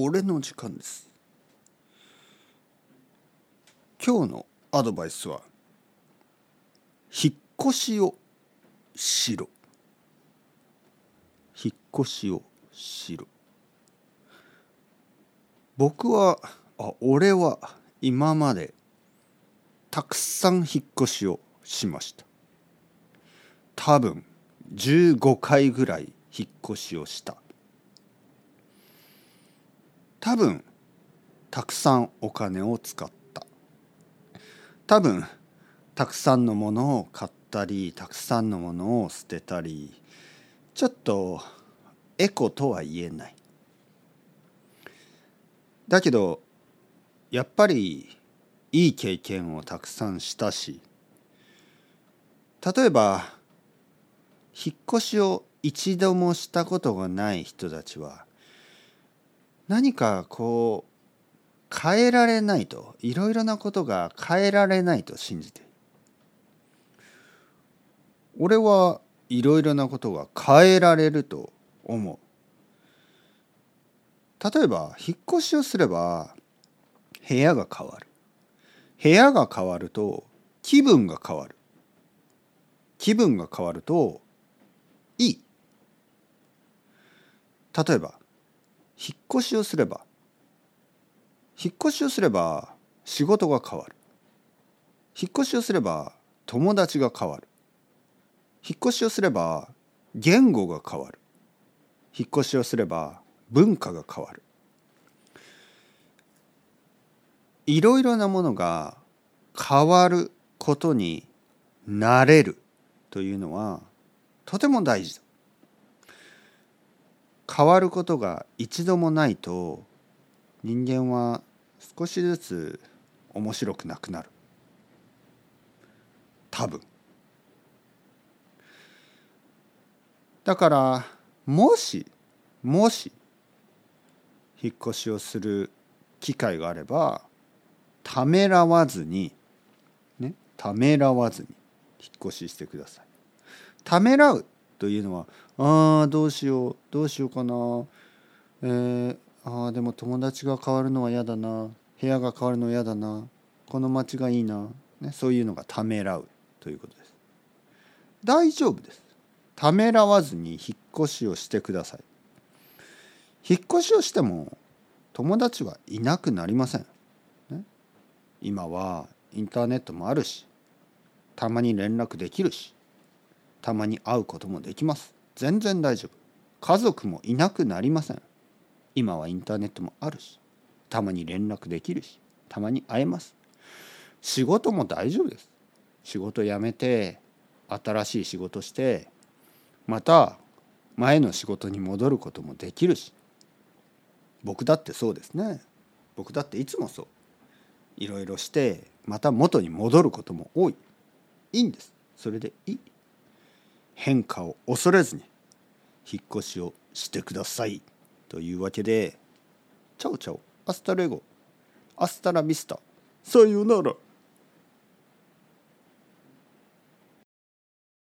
俺の時間です。今日のアドバイスは引っ越しをしろ。引っ越しをしろ。僕はあ俺は今までたくさん引っ越しをしました。多分15回ぐらい引っ越しをした。多分たくさんお金を使った。多分たくさんのものを買ったりたくさんのものを捨てたりちょっとエコとは言えない。だけどやっぱりいい経験をたくさんしたし例えば引っ越しを一度もしたことがない人たちは何かこう変えられないといろいろなことが変えられないと信じて俺はいろいろなことが変えられると思う。例えば引っ越しをすれば部屋が変わる。部屋が変わると気分が変わる。気分が変わるといい。例えば引っ越しをすれば引っ越しをすれば仕事が変わる。引っ越しをすれば友達が変わる。引っ越しをすれば言語が変わる。引っ越しをすれば文化が変わる。いろいろなものが変わることになれるというのはとても大事だ。変わることが一度もないと人間は少しずつ面白くなくなる。多分。だからもしもし引っ越しをする機会があればためらわずにねためらわずに引っ越ししてください。ためらうというのはああどうしようどうしようかなえー、ああでも友達が変わるのは嫌だな部屋が変わるの嫌だなこの街がいいな、ね、そういうのがためらうということです。大丈夫です。ためらわずに引っ越しをしてください。引っ越しをしても友達はいなくなりません。今はインターネットもあるしたまに連絡できるしたまに会うこともできます。全然大丈夫。家族もいなくなりません。今はインターネットもあるしたまに連絡できるしたまに会えます。仕事も大丈夫です。仕事辞めて新しい仕事してまた前の仕事に戻ることもできるし。僕だってそうですね。僕だっていつもそう。いろいろしてまた元に戻ることも多い。いいんです。それでいい。変化を恐れずに引っ越しをしてください。というわけで ciao ciao hasta luego hasta la vista さようなら。